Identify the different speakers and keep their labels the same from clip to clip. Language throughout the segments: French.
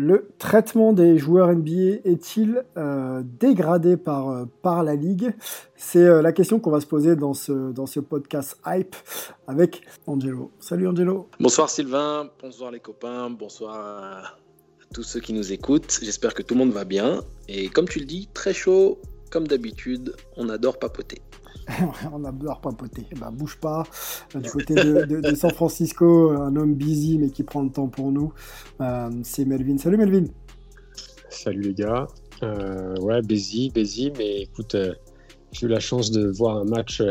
Speaker 1: Le traitement des joueurs NBA est-il euh, dégradé par, euh, par la Ligue? C'est euh, la question qu'on va se poser dans ce, dans ce podcast Hype avec Angelo. Salut Angelo.
Speaker 2: Bonsoir Sylvain, bonsoir les copains, bonsoir à tous ceux qui nous écoutent. J'espère que tout le monde va bien. Et comme tu le dis, très chaud, comme d'habitude, on adore papoter.
Speaker 1: on adore papoter. Bah, bouge pas. Du côté de, de- de San Francisco, un homme busy mais qui prend le temps pour nous, euh, c'est Melvin. Salut Melvin.
Speaker 3: Salut les gars. Euh, ouais, busy, busy, mais écoute, euh, j'ai eu la chance de voir un match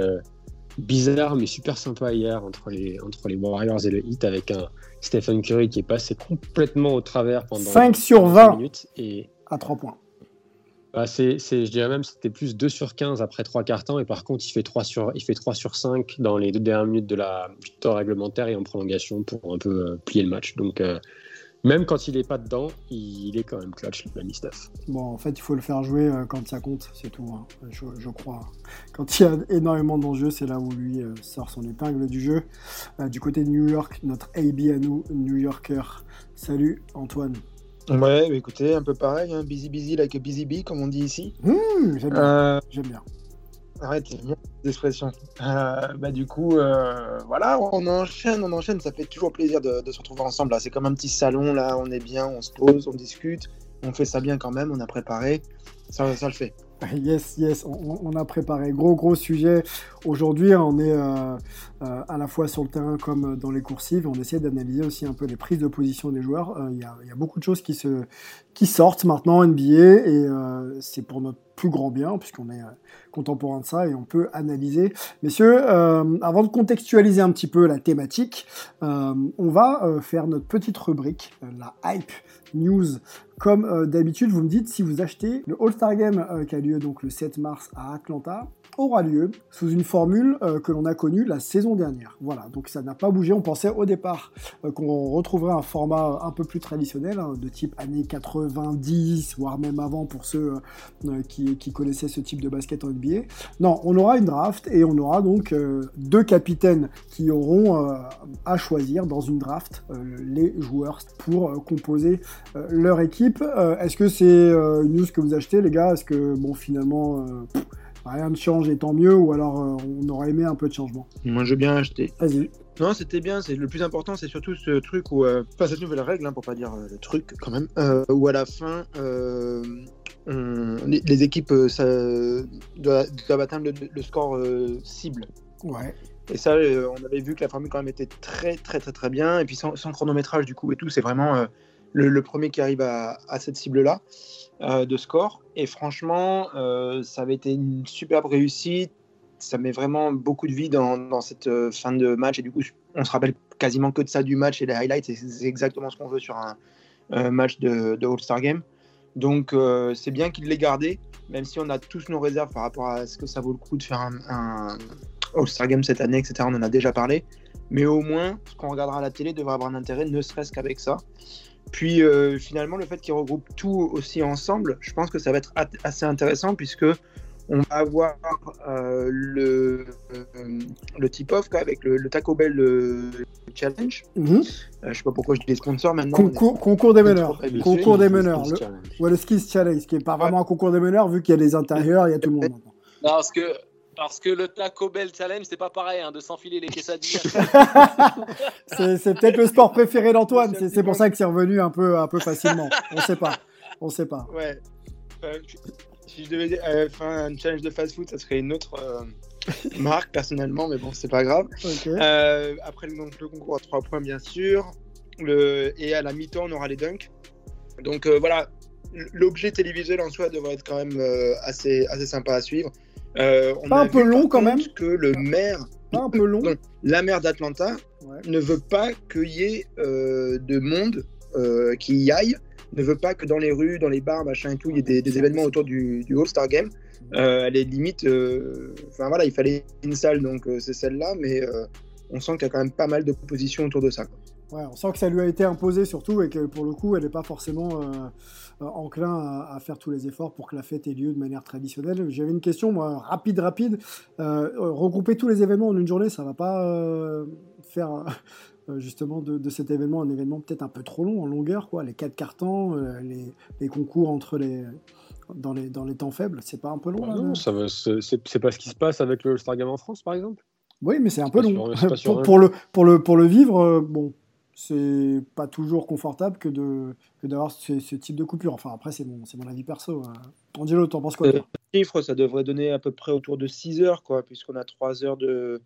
Speaker 3: bizarre mais super sympa hier entre les, entre les Warriors et le Heat avec un Stephen Curry qui est passé complètement au travers pendant
Speaker 1: 5 sur
Speaker 3: 20
Speaker 1: 20
Speaker 3: minutes. Et
Speaker 1: à 3 points.
Speaker 3: Bah, c'est, je dirais même c'était plus 2 sur 15 après 3 quarts temps et par contre il fait 3 sur, il fait 3 sur 5 dans les deux dernières minutes de la, temps réglementaire et en prolongation pour un peu euh, plier le match. Donc euh, même quand il est pas dedans, il, est quand même clutch, l'ami Steph.
Speaker 1: Bon, en fait, il faut le faire jouer euh, quand ça compte, c'est tout, hein, je, crois. Quand il y a énormément d'enjeux, c'est là où lui sort son épingle du jeu. Du côté de New York, notre AB à nous, New Yorker. Salut Antoine.
Speaker 4: Ouais, bah écoutez, un peu pareil, hein, busy busy like a busy bee, comme on dit ici.
Speaker 1: Mmh, j'aime bien.
Speaker 4: Euh,
Speaker 1: J'aime bien.
Speaker 4: arrête, bien l'expression. Euh, bah du coup, euh, voilà, on enchaîne, on enchaîne, ça fait toujours plaisir de, de se retrouver ensemble. Là, c'est comme un petit salon, là, on est bien, on se pose, on discute, on fait ça bien quand même, on a préparé, ça, ça le fait.
Speaker 1: Yes, yes, on, on a préparé gros gros sujet. Aujourd'hui, on est euh, euh, à la fois sur le terrain comme dans les coursives. On essaie d'analyser aussi un peu les prises de position des joueurs. Euh, Il y, a, beaucoup de choses qui, sortent maintenant en NBA et euh, c'est pour notre plus grand bien puisqu'on est euh, contemporain de ça et on peut analyser. Messieurs, euh, avant de contextualiser un petit peu la thématique, euh, on va euh, faire notre petite rubrique, euh, la hype news comme euh, d'habitude, vous me dites si vous achetez le All-Star Game euh, qui a lieu donc le 7 mars à Atlanta aura lieu sous une formule euh, que l'on a connue la saison dernière. Voilà, donc ça n'a pas bougé. On pensait au départ euh, qu'on retrouverait un format un peu plus traditionnel, hein, de type années 90, voire même avant pour ceux euh, qui, connaissaient ce type de basket en NBA. Non, on aura une draft et on aura donc euh, deux capitaines qui auront euh, à choisir dans une draft euh, les joueurs pour euh, composer euh, leur équipe. Euh, Est-ce que c'est euh, une news que vous achetez, les gars? Est-ce que, bon, finalement, euh, rien ne change et tant mieux Ou alors euh, on aurait aimé un peu de changement
Speaker 4: Moi, je veux bien acheter.
Speaker 1: Vas-y.
Speaker 4: Non, c'était bien. C'est le plus important, c'est surtout ce truc où, euh, pas cette nouvelle règle, hein, pour pas dire euh, le truc quand même, euh, où à la fin, euh, on- les, les équipes ça, doivent, doivent atteindre le, le score euh, cible.
Speaker 1: Ouais.
Speaker 4: Et ça, euh, on avait vu que la formule quand même était très très très très bien. Et puis sans, sans chronométrage du coup et tout, c'est vraiment euh, le, le premier qui arrive à, à cette cible-là euh, de score. Et franchement, euh, ça avait été une superbe réussite. Ça met vraiment beaucoup de vie dans, dans cette euh, fin de match. Et du coup, on se rappelle quasiment que de ça du match et les highlights. C'est exactement ce qu'on veut sur un match de, All-Star Game. Donc c'est bien qu'il l'ait gardé, même si on a tous nos réserves par rapport à ce que ça vaut le coup de faire un, un All-Star Game cette année, etc. On en a déjà parlé. Mais au moins, ce qu'on regardera à la télé devrait avoir un intérêt, ne serait-ce qu'avec ça. Puis euh, finalement, le fait qu'il regroupe tout aussi ensemble, je pense que ça va être assez intéressant puisque on va avoir euh, le, euh, le tip-off avec le, le Taco Bell euh, Challenge.
Speaker 1: Mhm.
Speaker 4: Euh, je sais pas pourquoi je dis les sponsors maintenant.
Speaker 1: Concours, concours des meneurs. Concours des
Speaker 3: Le
Speaker 1: meneurs. Le,
Speaker 3: Challenge.
Speaker 1: ouais, le Skills Challenge, qui est pas vraiment un concours des meneurs vu qu'il y a les intérieurs, il y a tout le monde.
Speaker 2: Non, parce que, parce que le Taco Bell Challenge, c'est pas pareil, hein, de s'enfiler les quesadillas.
Speaker 1: C'est c'est peut-être le sport préféré d'Antoine, c'est pour ça que c'est revenu un peu, un peu facilement. On sait pas. On sait pas.
Speaker 4: Ouais. Euh, si je devais euh, faire un challenge de fast-food, ça serait une autre euh, marque personnellement, mais bon, c'est pas grave. Euh, après donc, le concours à 3 points, bien sûr. Le... Et à la mi-temps, on aura les dunks. Donc euh, voilà, l'objet télévisuel en soi devrait être quand même euh, assez, assez sympa à suivre. Euh, on
Speaker 1: Pas
Speaker 4: a
Speaker 1: un peu
Speaker 4: vu,
Speaker 1: long, quand même
Speaker 4: Que le maire,
Speaker 1: Pas un peu long.
Speaker 4: non, la maire d'Atlanta
Speaker 1: Ouais.
Speaker 4: ne veut pas qu'il y ait euh, de monde euh, qui y aille, ne veut pas que dans les rues, dans les bars, machin et tout, il y ait des, des événements autour du, du All-Star Game. Elle est limite. Enfin voilà, il fallait une salle, donc c'est celle-là, mais on sent qu'il y a quand même pas mal de propositions autour de ça. quoi.
Speaker 1: Ouais, on sent que ça lui a été imposé surtout et que pour le coup, elle n'est pas forcément euh, euh, enclin à, à faire tous les efforts pour que la fête ait lieu de manière traditionnelle. J'avais une question, moi, rapide, rapide. Euh, regrouper tous les événements en une journée, ça va pas euh, faire justement de, de cet événement un événement peut-être un peu trop long en longueur, quoi. Les quatre cartons, les, les concours entre les dans les dans les temps faibles, c'est pas un peu long là,
Speaker 3: non, ça c'est pas ce qui se passe avec le All-Star Game en France, par exemple?
Speaker 1: Oui, mais c'est un peu long.
Speaker 3: sur-
Speaker 1: pour, le, pour, le, pour le vivre, bon, c'est pas toujours confortable que de que d'avoir ce, ce type de coupure. Enfin, après, c'est mon, c'est mon avis perso. hein. Angelo, t'en penses quoi
Speaker 4: Euh, chiffre, ça devrait donner à peu près autour de 6 heures, quoi, puisqu'on a 3 heures de,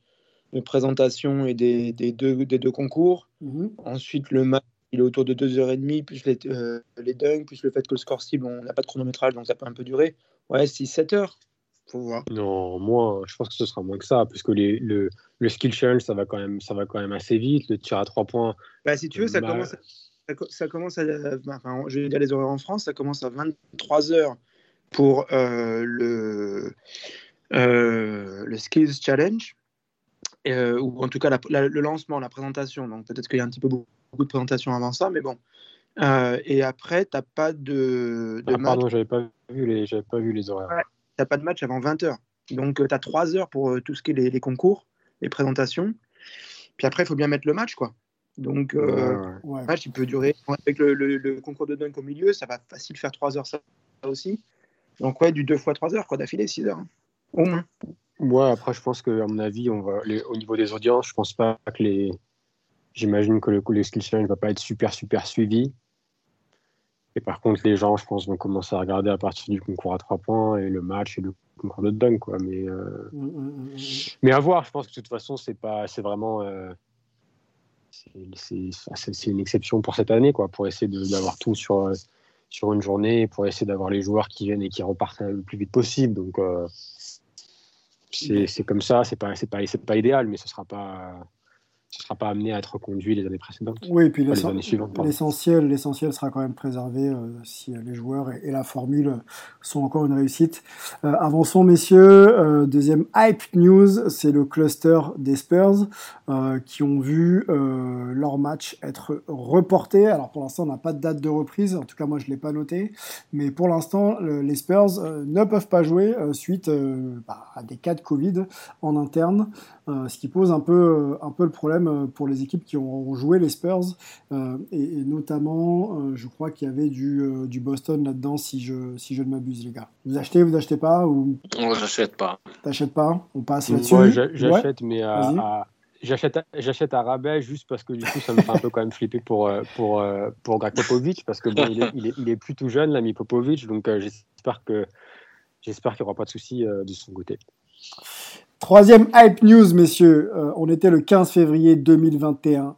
Speaker 4: de présentation et des, des deux, des deux concours.
Speaker 1: Mhm.
Speaker 4: Ensuite, le match, il est autour de 2h30, plus les, euh, les dunks, plus le fait que le score cible, on n'a pas de chronométrage, donc ça peut un peu durer. Ouais, 6-7 heures. Faut voir.
Speaker 3: Non, moins. Je pense que ce sera moins que ça, parce que les, le, le skill challenge, ça va quand même, ça va quand même assez vite. Le tir à trois points,
Speaker 4: Bah, si tu veux, ça commence, à, ça, co- ça commence à. Enfin, je vais dire les horaires en France, ça commence à 23h pour euh, le, euh, le Skills Challenge, euh, ou en tout cas la- la- le lancement, la présentation. Donc peut-être qu'il y a un petit peu beaucoup, beaucoup de présentations avant ça, mais bon. Et après, tu n'as pas de, de
Speaker 3: Ah, pardon, j'avais pas vu les, j'avais pas vu les horaires.
Speaker 4: Ouais. T'as pas de match avant 20h. Donc, tu as 3 heures pour euh, tout ce qui est les, les concours, les présentations. Puis après, il faut bien mettre le match, quoi. Donc, euh,
Speaker 3: Ouais, ouais.
Speaker 1: Ouais.
Speaker 4: le match, il peut durer. Avec le, le- le concours de dunk au milieu, ça va facile faire 3 heures, ça aussi. Donc, ouais, du 2 fois 3 heures, quoi, d'affilée, 6 heures. hein. Au moins.
Speaker 3: Ouais, après, je pense que, à mon avis, on va, les- au niveau des audiences, je pense pas que les. J'imagine que le, le skill challenge va pas être super, super suivi. Et par contre, les gens, je pense, vont commencer à regarder à partir du concours à trois points et le match et le concours de dunk, quoi. Mais, euh,
Speaker 1: Mm, mm, mm,
Speaker 3: mais à voir, je pense que de toute façon, c'est pas, c'est vraiment. euh, c'est- une exception pour cette année, quoi, pour essayer d'avoir tout sur, euh, sur une journée, pour essayer d'avoir les joueurs qui viennent et qui repartent le plus vite possible. Donc, euh, c'est comme ça, c'est pas, pas, pas idéal, mais ce sera pas, ce sera pas amené à être reconduit les années précédentes.
Speaker 1: Oui, et puis l'essentiel, l'essentiel sera quand même préservé euh, si euh, les joueurs et, et la formule sont encore une réussite. Euh, avançons, messieurs. Euh, deuxième hype news, c'est le cluster des Spurs euh, qui ont vu euh, leur match être reporté. Alors pour l'instant, on n'a pas de date de reprise. En tout cas, moi, je l'ai pas noté. Mais pour l'instant, le- les Spurs euh, ne peuvent pas jouer euh, suite euh, bah, à des cas de Covid en interne, euh, ce qui pose un peu, euh, un peu le problème euh, pour les équipes qui ont joué les Spurs, euh, et, et notamment, euh, je crois qu'il y avait du, euh, du Boston là-dedans, si je, si je ne m'abuse, les gars. Vous achetez, vous achetez pas, ou?
Speaker 2: On j'achète pas.
Speaker 1: t'achètes pas? On passe là-dessus?
Speaker 3: Moi,
Speaker 1: Ouais.
Speaker 3: j'achète, mais à, j'achète, à- j'achète à rabais juste parce que du coup, ça me fait un peu quand même flipper pour pour pour Greg Popovich parce que bon, il est, il est, il est plus tout jeune, l'ami Popovich, donc euh, j'espère que j'espère qu'il n'y aura pas de soucis euh, de son côté.
Speaker 1: Troisième hype news, messieurs. Euh, on était le 15 février 2021.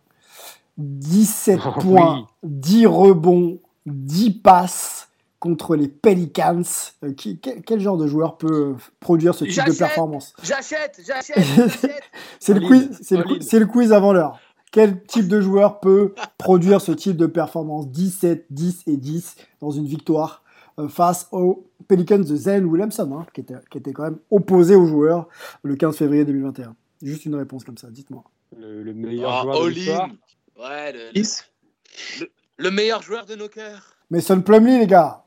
Speaker 1: 17
Speaker 3: Oh,
Speaker 1: points,
Speaker 3: oui.
Speaker 1: 10 rebonds, 10 passes contre les Pelicans. Euh, qui- quel, quel genre de joueur peut euh, produire ce type de performance?
Speaker 2: J'achète, j'achète, j'achète.
Speaker 1: C'est le, le, quiz avant l'heure. Quel type de joueur peut produire ce type de performance? 17, 10 et 10 dans une victoire face aux Pelicans de Zen Williamson, hein, qui, était, qui était quand même opposé aux joueurs le 15 février 2021 Juste une réponse comme ça, dites-moi.
Speaker 3: Le, le meilleur
Speaker 2: Ah,
Speaker 3: joueur de l'histoire.
Speaker 2: Ouais, le, le,
Speaker 4: Six.
Speaker 2: le meilleur joueur de nos cœurs.
Speaker 1: Mason Plumlee, les gars,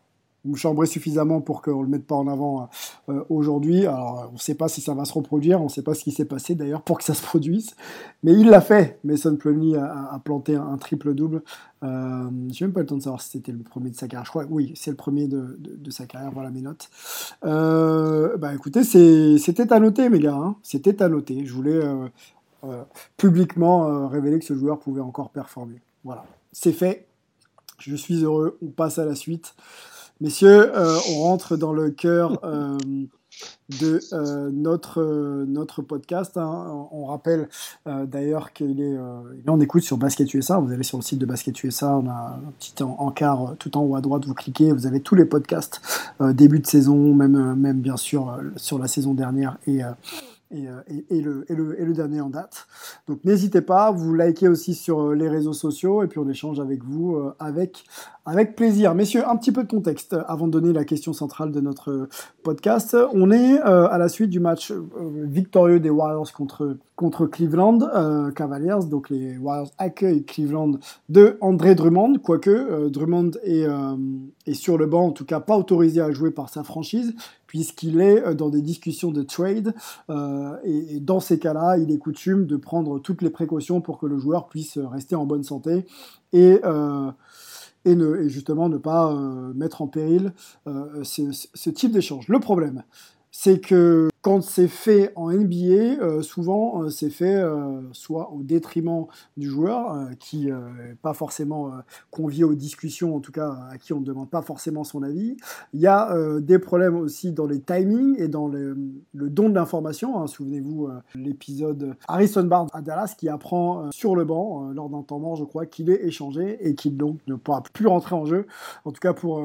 Speaker 1: vous me chambrez suffisamment pour qu'on ne le mette pas en avant euh, aujourd'hui. Alors, on ne sait pas si ça va se reproduire, on ne sait pas ce qui s'est passé d'ailleurs pour que ça se produise. Mais il l'a fait. Mason Plumlee a, planté un, triple-double. Euh, Je n'ai même pas le temps de savoir si c'était le premier de sa carrière. Je crois oui, c'est le premier de, sa carrière. Voilà mes notes. Euh, bah écoutez, c'était à noter, mes gars. hein. C'était à noter. Je voulais euh, euh, publiquement euh, révéler que ce joueur pouvait encore performer. Voilà, c'est fait. Je suis heureux. On passe à la suite. Messieurs, on rentre dans le cœur de euh, notre, euh, notre podcast. Hein. On rappelle euh, d'ailleurs qu'il est, il en écoute sur Basket USA. Vous allez sur le site de Basket USA, on a un petit encart tout en haut à droite, vous cliquez, vous avez tous les podcasts début de saison, même, même bien sûr sur la saison dernière et euh, et, le, dernier en date. Donc n'hésitez pas, vous likez aussi sur euh, les réseaux sociaux et puis on échange avec vous euh, avec, avec plaisir. Messieurs, un petit peu de contexte avant de donner la question centrale de notre podcast. On est à la suite du match victorieux des Warriors contre, contre Cleveland Cavaliers. Donc les Warriors accueillent Cleveland de André Drummond, quoique Drummond est, est sur le banc, en tout cas pas autorisé à jouer par sa franchise puisqu'il est euh, dans des discussions de trade. Euh, et, dans ces cas-là, il est coutume de prendre toutes les précautions pour que le joueur puisse rester en bonne santé et, euh, et, ne, justement ne pas mettre en péril ce type d'échange. Le problème, c'est que quand c'est fait en NBA, euh, souvent euh, c'est fait euh, soit au détriment du joueur, qui n'est pas forcément convié aux discussions, en tout cas à qui on ne demande pas forcément son avis. Il y a des problèmes aussi dans les timings et dans le, don de l'information. Hein. Souvenez-vous l'épisode Harrison Barnes à Dallas qui apprend sur le banc, lors d'un temps mort, je crois, qu'il est échangé et qu'il donc ne pourra plus rentrer en jeu, en tout cas pour,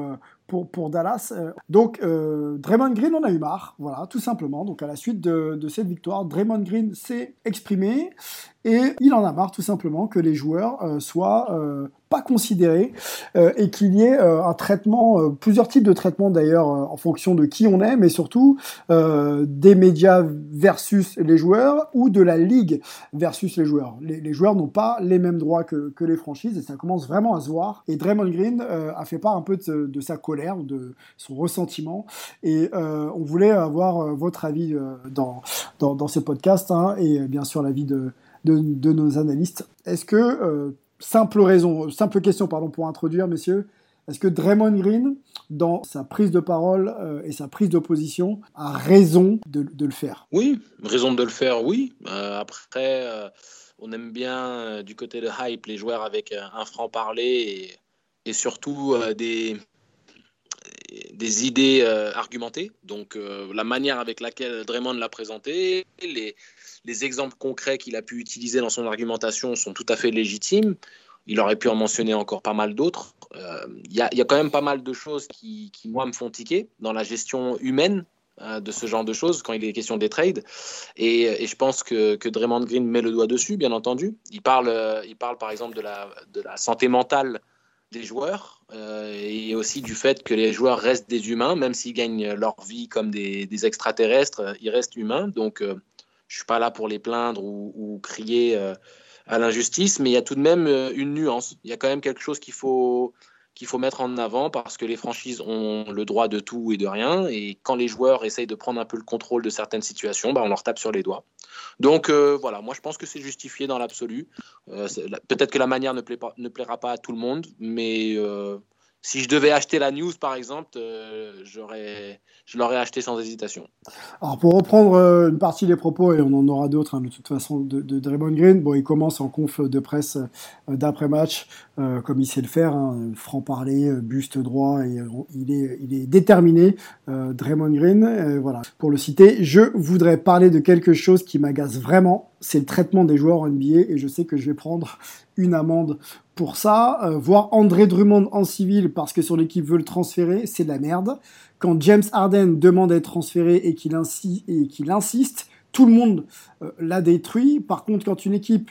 Speaker 1: pour, Dallas. Euh, donc euh, Draymond Green en a eu marre, voilà, tout simplement. Donc à la suite de, de cette victoire, Draymond Green s'est exprimé et il en a marre tout simplement que les joueurs euh, soient pas considérés euh, et qu'il y ait un traitement, plusieurs types de traitements d'ailleurs en fonction de qui on est, mais surtout des médias versus les joueurs ou de la ligue versus les joueurs. Les, joueurs n'ont pas les mêmes droits que, que, les franchises et ça commence vraiment à se voir. Et Draymond Green a fait part un peu de, sa colère, de son ressentiment et on voulait avoir votre avis dans, dans, dans, ce podcast hein, et bien sûr l'avis de de, nos analystes. Est-ce que, euh, simple raison, simple question pardon, pour introduire, messieurs, est-ce que Draymond Green, dans sa prise de parole euh, et sa prise d'opposition, a raison de, le faire?
Speaker 2: Oui, raison de le faire, oui. Euh, après, on aime bien du côté de hype les joueurs avec un franc-parler et, et, surtout des, des idées argumentées. Donc la manière avec laquelle Draymond l'a présenté, les, les exemples concrets qu'il a pu utiliser dans son argumentation sont tout à fait légitimes. Il aurait pu en mentionner encore pas mal d'autres. Euh, il y, a quand même pas mal de choses qui, moi, me font tiquer dans la gestion humaine euh, de ce genre de choses quand il est question des trades. Et, je pense que, Draymond Green met le doigt dessus, bien entendu. Il parle, euh, il parle par exemple de la santé mentale des joueurs et aussi du fait que les joueurs restent des humains, même s'ils gagnent leur vie comme des, extraterrestres, ils restent humains. Donc, je suis pas là pour les plaindre ou, crier euh, à l'injustice, mais il y a tout de même euh, une nuance. Il y a quand même quelque chose qu'il faut qu'il faut mettre en avant parce que les franchises ont le droit de tout et de rien. Et quand les joueurs essayent de prendre un peu le contrôle de certaines situations, bah, on leur tape sur les doigts. Donc euh, voilà, moi je pense que c'est justifié dans l'absolu. Peut-être que la manière ne, ne, plaira pas à tout le monde, mais si je devais acheter la news, par exemple, euh, je l'aurais acheté sans hésitation.
Speaker 1: Alors, pour reprendre euh, une partie des propos, et on en aura d'autres hein, de toute façon, de, de, Draymond Green, bon, il commence en conf de presse euh, d'après-match, comme il sait le faire, hein, franc-parler, buste droit, et il, est, il est déterminé, Draymond Green, voilà. Pour le citer, je voudrais parler de quelque chose qui m'agace vraiment, c'est le traitement des joueurs NBA, et je sais que je vais prendre une amende pour ça. Euh, voir André Drummond en civil parce que son équipe veut le transférer, c'est de la merde. Quand James Harden demande à être transféré et qu'il insiste, tout le monde euh, l'a détruit. Par contre, quand une équipe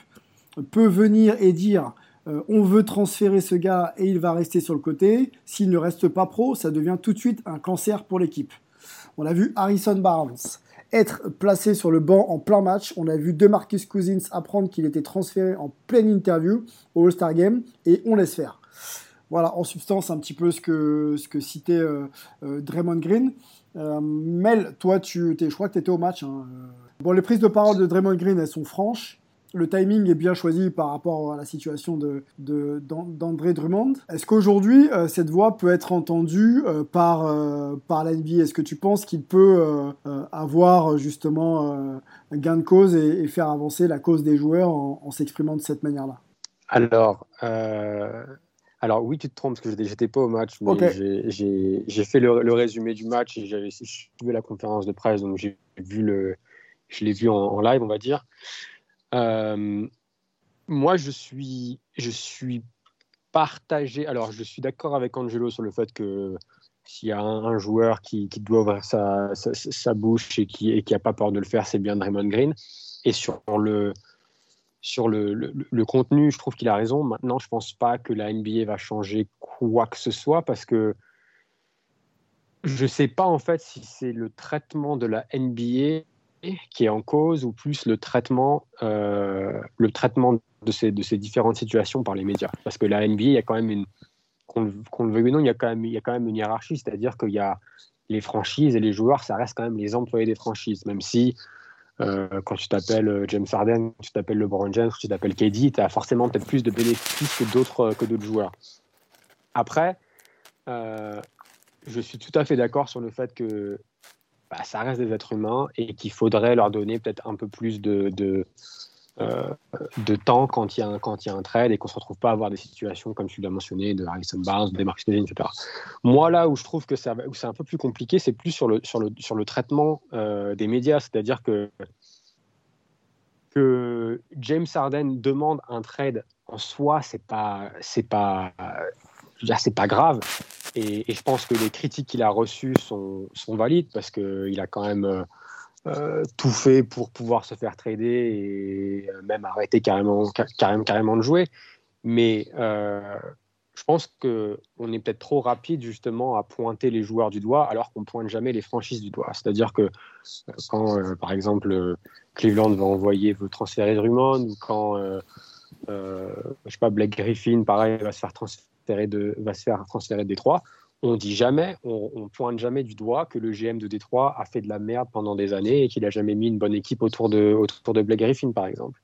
Speaker 1: peut venir et dire euh, on veut transférer ce gars et il va rester sur le côté, s'il ne reste pas pro, ça devient tout de suite un cancer pour l'équipe. On a vu Harrison Barnes, être placé sur le banc en plein match. On a vu DeMarcus Cousins apprendre qu'il était transféré en pleine interview au All-Star Game et on laisse faire. Voilà, en substance, un petit peu ce que, ce que citait euh, euh, Draymond Green. Euh, Mel, toi, tu, je crois que tu étais au match. Hein. Bon, les prises de parole de Draymond Green, elles sont franches le timing est bien choisi par rapport à la situation de, d'André Drummond. Est-ce qu'aujourd'hui, euh, cette voix peut être entendue euh, par, euh, par Est-ce que tu penses qu'il peut avoir justement un gain de cause et, faire avancer la cause des joueurs en, s'exprimant de cette manière-là?
Speaker 3: Alors, Alors oui, tu te trompes parce que j'étais pas au match, mais j'ai fait le, résumé du match et j'avais suivi la conférence de presse, donc j'ai vu le, je l'ai vu en, live, on va dire. Euh, moi, je suis, je suis partagé. Alors, je suis d'accord avec Angelo sur le fait que s'il y a un, joueur qui, doit ouvrir sa, bouche et qui n'a pas peur de le faire, c'est bien Draymond Green. Et sur le, sur le, le, contenu, je trouve qu'il a raison. Maintenant, je ne pense pas que la NBA va changer quoi que ce soit parce que je ne sais pas en fait si c'est le traitement de la NBA qui est en cause ou plus le traitement, euh, le traitement de ces, de ces différentes situations par les médias. Parce que la NBA, il y a quand même une, qu'on le veuille ou non, il y a quand même, il y a quand même une hiérarchie, c'est-à-dire qu'il y a les franchises et les joueurs, ça reste quand même les employés des franchises, même si euh, quand tu t'appelles euh, James Harden, tu t'appelles LeBron James, tu t'appelles KD, tu as forcément peut-être plus de bénéfices que d'autres que d'autres joueurs. Après, je suis tout à fait d'accord sur le fait que bah, ça reste des êtres humains et qu'il faudrait leur donner peut-être un peu plus de, de, de temps quand il, y a un, quand il y a un trade et qu'on ne se retrouve pas à avoir des situations comme tu l'as mentionné de Harrison Barnes, de Marcus etc. Moi, là où je trouve que c'est un peu plus compliqué, c'est plus sur le, sur le, sur le traitement euh, des médias. C'est-à-dire que, que James Harden demande un trade en soi, c'est pas, pas, pas grave. Et, je pense que les critiques qu'il a reçues sont, valides parce qu'il a quand même euh, euh, tout fait pour pouvoir se faire trader et euh, même arrêter carrément, carrément, carrément de jouer. Mais euh, je pense qu'on est peut-être trop rapide justement à pointer les joueurs du doigt alors qu'on pointe jamais les franchises du doigt. C'est-à-dire que quand, par exemple, Cleveland va envoyer, veut transférer Drummond ou quand, je sais pas, Blake Griffin, pareil, va se faire transférer de, va se faire transférer de Détroit, on dit jamais, on, pointe jamais du doigt que le GM de Détroit a fait de la merde pendant des années et qu'il a jamais mis une bonne équipe autour de, autour de Blake Griffin, par exemple.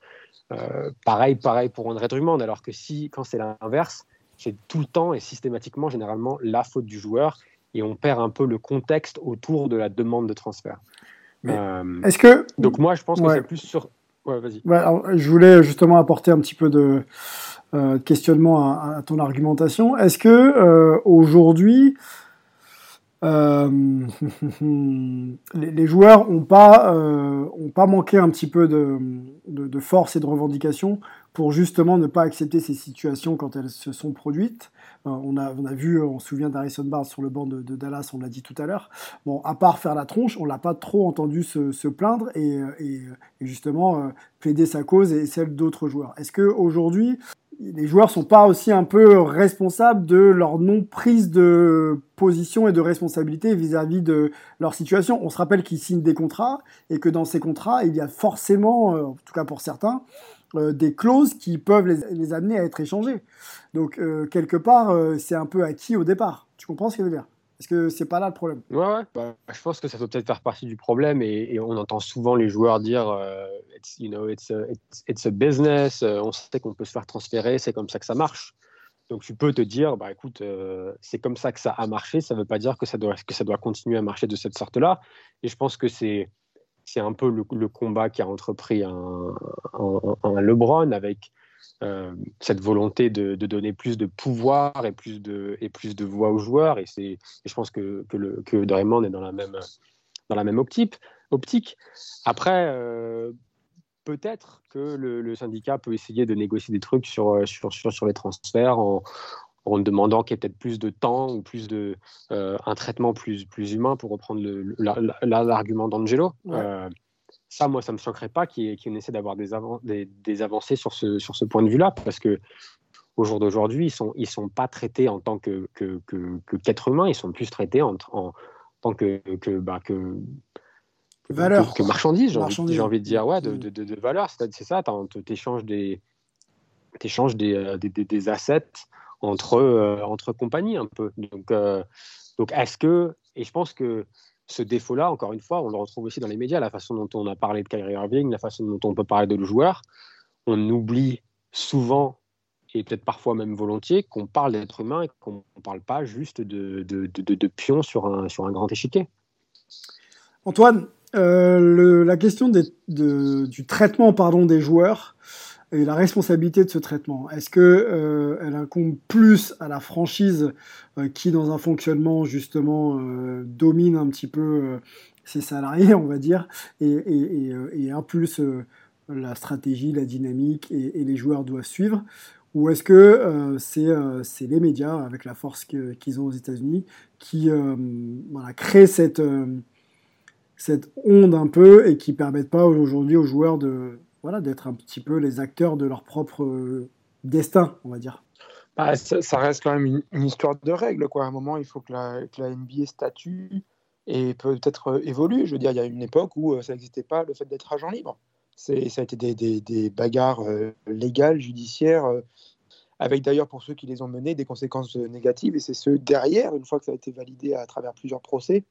Speaker 3: Euh, pareil, pareil pour André Drummond, alors que si, quand c'est l'inverse, c'est tout le temps et systématiquement, généralement, la faute du joueur et on perd un peu le contexte autour de la demande de transfert.
Speaker 1: Euh, est-ce que
Speaker 3: donc moi, je pense que c'est plus sur.
Speaker 1: Je voulais justement apporter un petit peu de euh, questionnement à, ton argumentation. Est-ce que euh, aujourd'hui, euh, les, joueurs n'ont pas, manqué un petit peu de, force et de revendication pour justement ne pas accepter ces situations quand elles se sont produites on a, on a vu, on se souvient d'Harrison Barnes sur le banc de, Dallas, on l'a dit tout à l'heure. Bon, à part faire la tronche, on l'a pas trop entendu se, plaindre et, justement plaider sa cause et celle d'autres joueurs. Est-ce que aujourd'hui, les joueurs sont pas aussi un peu responsables de leur non prise de position et de responsabilité vis-à-vis de leur situation? On se rappelle qu'ils signent des contrats et que dans ces contrats, il y a forcément, euh, en tout cas pour certains, euh, des clauses qui peuvent les, amener à être échangées. Donc euh, quelque part, c'est un peu acquis au départ. Tu comprends ce que je veux dire? Est-ce que c'est pas là le problème
Speaker 3: Ouais. Bah, je pense que ça peut peut-être faire partie du problème et, on entend souvent les joueurs dire euh, it's, you know, it's, a, it's, a business, euh, on sait qu'on peut se faire transférer, c'est comme ça que ça marche. Donc tu peux te dire, bah écoute, euh, c'est comme ça que ça a marché, ça ne veut pas dire que ça, doit, que ça doit continuer à marcher de cette sorte-là. Et je pense que c'est, c'est un peu le, combat qui a entrepris un, un LeBron avec euh, cette volonté de, donner plus de pouvoir et plus de, et plus de voix aux joueurs. Et, c'est, je pense que, que, que Draymond est dans la même, dans la même optique. optique. Après, euh, peut-être que le, syndicat peut essayer de négocier des trucs sur, sur, sur, les transferts en demandant qu'il y ait peut-être plus de temps ou plus de euh, un traitement plus, plus humain pour reprendre l'argument d'Angelo. Ça, moi, ça ne me choquerait pas qu'il essaie d'avoir des, des, avancées sur ce, sur ce point de vue-là, parce que au jour d'aujourd'hui, ils ne sont, ils sont pas traités en tant que, que, qu'être humain, ils sont plus traités en, en tant que, que, bah, que,
Speaker 1: valeur.
Speaker 3: que, marchandise, j'ai envie, envie, de dire, ouais, de, de, de, valeur. C'est ça, tu échanges, des, échanges euh, des, des, des, assets entre, euh, entre compagnies un peu. Donc, euh, donc est-ce que, et je pense que ce défaut-là, encore une fois, on le retrouve aussi dans les médias, la façon dont on a parlé de Kyrie Irving, la façon dont on peut parler de le joueur. On oublie souvent, et peut-être parfois même volontiers, qu'on parle d'être humain et qu'on ne parle pas juste de, de, de, pion sur un, sur un grand échiquier.
Speaker 1: Antoine, euh, la question du traitement pardon, des joueurs, et la responsabilité de ce traitement. Est-ce que euh, elle incombe plus à la franchise euh, qui, dans un fonctionnement justement, euh, domine un petit peu ses salariés, on va dire, et, et, impulse la stratégie, la dynamique, et, les joueurs doivent suivre? Ou est-ce que c'est les médias, avec la force qu'ils ont aux États-Unis, qui voilà, créent cette, cette onde un peu et qui permettent pas aujourd'hui aux joueurs de, voilà, d'être un petit peu les acteurs de leur propre euh, destin, on va dire.
Speaker 4: Bah, ça, reste quand même une, histoire de règles. Quoi. À un moment, il faut que la, NBA statue et peut-être euh, évolue. Je veux dire, il y a une époque où euh, ça n'existait pas, le fait d'être agent libre. Ça a été des, des, des bagarres légales, judiciaires, avec d'ailleurs, pour ceux qui les ont menées, des conséquences négatives. Et c'est ceux derrière, une fois que ça a été validé à travers plusieurs procès,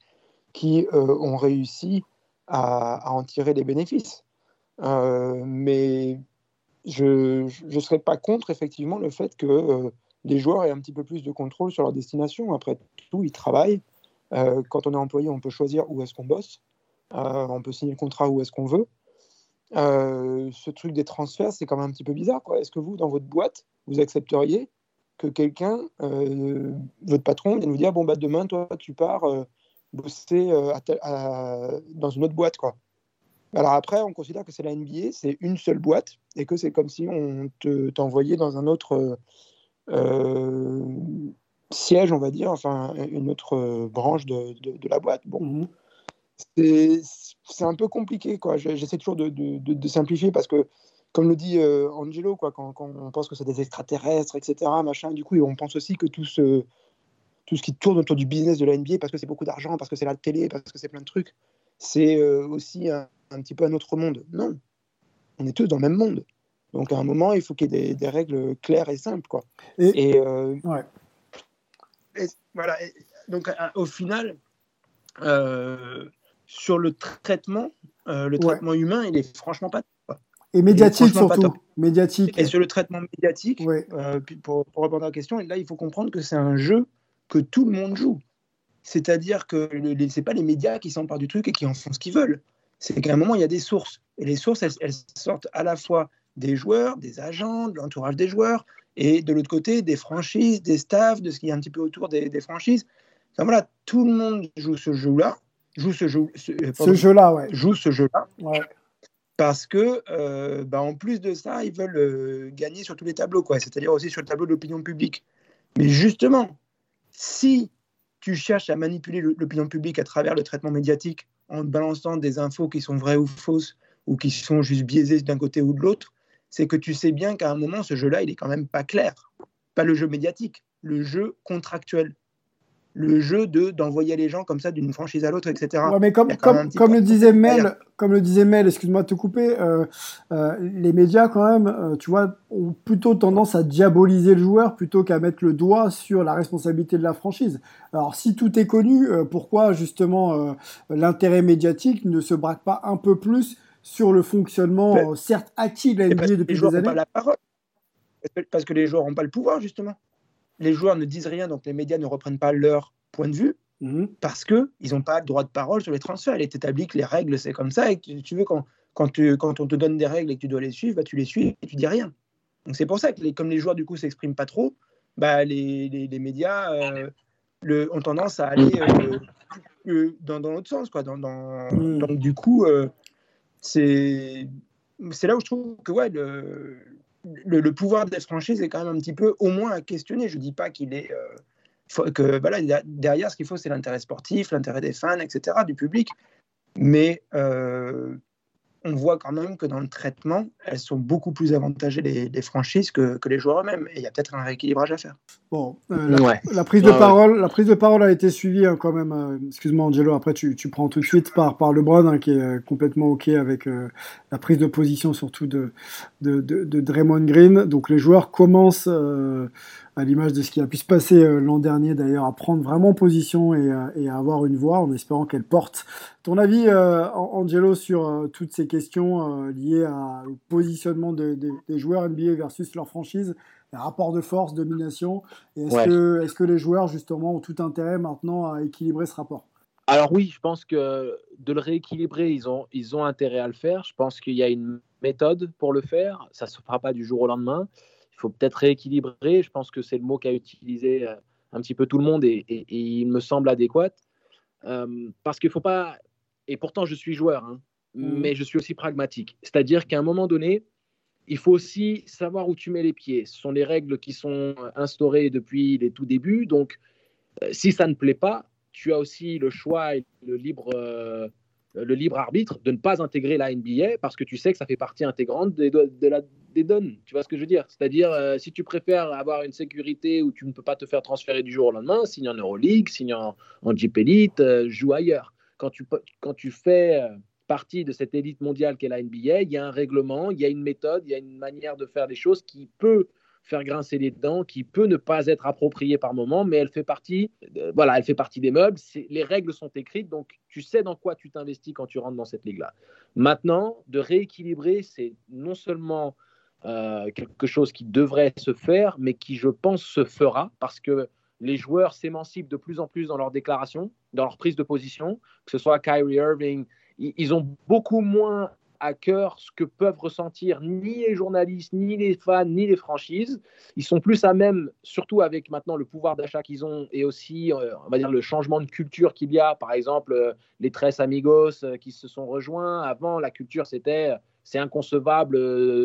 Speaker 4: qui ont réussi à, à, en tirer les bénéfices. Euh, mais je ne serais pas contre effectivement le fait que euh, les joueurs aient un petit peu plus de contrôle sur leur destination. Après tout, ils travaillent. Euh, quand on est employé, on peut choisir où est-ce qu'on bosse. on peut signer le contrat où est-ce qu'on veut. ce truc des transferts, c'est quand même un petit peu bizarre. Est-ce que vous, dans votre boîte, vous accepteriez que quelqu'un, votre patron, vienne vous dire bon bah demain, toi, tu pars bosser dans une autre boîte, quoi. Alors après, on considère que c'est la NBA, c'est une seule boîte et que c'est comme si on t'envoyait dans un autre euh, siège, on va dire, enfin une autre branche de, la boîte. Bon, mhm. c'est un peu compliqué, quoi. J'essaie toujours de, simplifier parce que, comme le dit euh, Angelo, quoi, quand, on pense que c'est des extraterrestres, etc., machin, du coup, on pense aussi que tout ce, tout ce qui tourne autour du business de la NBA, parce que c'est beaucoup d'argent, parce que c'est la télé, parce que c'est plein de trucs, c'est euh, aussi un, un petit peu un autre monde. Non, on est tous dans le même monde. Donc à un moment, il faut qu'il y ait des, règles claires et simples. Quoi. Et, euh, voilà. donc au final, euh, sur le traitement, euh, le traitement humain, il est franchement pas top.
Speaker 1: Et médiatique surtout. Médiatique.
Speaker 4: Et sur le traitement médiatique, pour, pour, répondre à la question, là, il faut comprendre que c'est un jeu que tout le monde joue. C'est-à-dire que ce n'est pas les médias qui s'emparent du truc et qui en font ce qu'ils veulent c'est qu'à un moment, il y a des sources. Et les sources, elles, sortent à la fois des joueurs, des agents, de l'entourage des joueurs, et de l'autre côté, des franchises, des staffs, de ce qui est un petit peu autour des, franchises. Enfin voilà, tout le monde joue ce jeu-là, joue ce jeu, ce,
Speaker 1: euh, jeu-là, ouais.
Speaker 4: joue ce jeu-là, parce que, euh, bah, en plus de ça, ils veulent euh, gagner sur tous les tableaux, quoi. C'est-à-dire aussi sur le tableau de l'opinion publique. Mais justement, si tu cherches à manipuler l'opinion publique à travers le traitement médiatique en balançant des infos qui sont vraies ou fausses ou qui sont juste biaisées d'un côté ou de l'autre, c'est que tu sais bien qu'à un moment, ce jeu-là, il est quand même pas clair. Pas le jeu médiatique, le jeu contractuel le jeu de d'envoyer les gens comme ça d'une franchise à l'autre, etc.
Speaker 1: mais comme, comme, comme le disait Mel, comme le disait Mel, excuse-moi de te couper, euh, euh, les médias quand même, euh, tu vois, ont plutôt tendance à diaboliser le joueur plutôt qu'à mettre le doigt sur la responsabilité de la franchise. Alors si tout est connu, pourquoi justement l'intérêt médiatique ne se braque pas un peu plus sur le fonctionnement, certes acquis de la NBA depuis
Speaker 4: les joueurs
Speaker 1: des années
Speaker 4: pas la parole. Parce que les joueurs n'ont pas le pouvoir justement les joueurs ne disent rien, donc les médias ne reprennent pas leur point de vue, mhm. parce qu'ils n'ont pas le droit de parole sur les transferts. Il est établi que les règles, c'est comme ça, et que tu veux, quand, quand, tu, quand on te donne des règles et que tu dois les suivre, bah, tu les suis et tu dis rien. Donc c'est pour ça que les, comme les joueurs, du coup, s'expriment pas trop, bah, les, les, médias euh, le, ont tendance à aller euh, euh, dans, dans l'autre sens. Quoi, dans, dans, mhm. Donc du coup, c'est c'est là où je trouve que ouais, le, le, pouvoir des franchises est quand même un petit peu au moins à questionner. Je ne dis pas qu'il est. Euh, que voilà, derrière, ce qu'il faut, c'est l'intérêt sportif, l'intérêt des fans, etc., du public. Mais euh, on voit quand même que dans le traitement, elles sont beaucoup plus avantagées, les, franchises, que, les joueurs eux-mêmes. Et il y a peut-être un rééquilibrage à faire.
Speaker 1: Bon, euh, la, prise de parole, la prise de parole a été suivie hein, quand même. Euh, excuse-moi, Angelo. Après, tu, prends tout de suite par, par LeBron, hein, qui est euh, complètement ok avec la prise de position, surtout de, de, de, Draymond Green. Donc, les joueurs commencent à l'image de ce qui a pu se passer euh, l'an dernier d'ailleurs, à prendre vraiment position et, et, à avoir une voix en espérant qu'elle porte. Ton avis, euh, Angelo, sur euh, toutes ces questions liées au positionnement des joueurs NBA versus leur franchise, les rapports de force, domination, est-ce que, est que les joueurs justement ont tout intérêt maintenant à équilibrer ce rapport?
Speaker 2: Alors oui, je pense que de le rééquilibrer, ils ont, ils ont intérêt à le faire. Je pense qu'il y a une méthode pour le faire. Ça ne se fera pas du jour au lendemain. Il faut peut-être rééquilibrer. Je pense que c'est le mot qu'a utilisé euh, un petit peu tout le monde et, il me semble adéquat. Euh, parce qu'il ne faut pas... Et pourtant, je suis joueur, hein, mmh. mais je suis aussi pragmatique. C'est-à-dire qu'à un moment donné, il faut aussi savoir où tu mets les pieds. Ce sont les règles qui sont instaurées depuis les tout débuts. Donc, euh, si ça ne plaît pas, tu as aussi le choix et le libre, euh, arbitre de ne pas intégrer la NBA parce que tu sais que ça fait partie intégrante des, de donnes. Tu vois ce que je veux dire? C'est-à-dire, euh, si tu préfères avoir une sécurité où tu ne peux pas te faire transférer du jour au lendemain, signe en Euroleague, signe en, en Elite, joue ailleurs. Quand tu, quand tu fais partie de cette élite mondiale qu'est la NBA, il y a un règlement, il y a une méthode, il y a une manière de faire des choses qui peut faire grincer les dents, qui peut ne pas être appropriée par moment, mais elle fait partie, voilà, elle fait partie des meubles. Les règles sont écrites, donc tu sais dans quoi tu t'investis quand tu rentres dans cette ligue-là. Maintenant, de rééquilibrer, c'est non seulement euh, quelque chose qui devrait se faire, mais qui, je pense, se fera parce que les joueurs s'émancipent de plus en plus dans leurs déclarations, dans leur prise de position, que ce soit Kyrie Irving, ils ont beaucoup moins à cœur ce que peuvent ressentir ni les journalistes, ni les fans, ni les franchises. Ils sont plus à même, surtout avec maintenant le pouvoir d'achat qu'ils ont et aussi, euh, on va dire, le changement de culture qu'il y a. Par exemple, euh, les Tres Amigos euh, qui se sont rejoints. Avant, la culture, c'était c'est inconcevable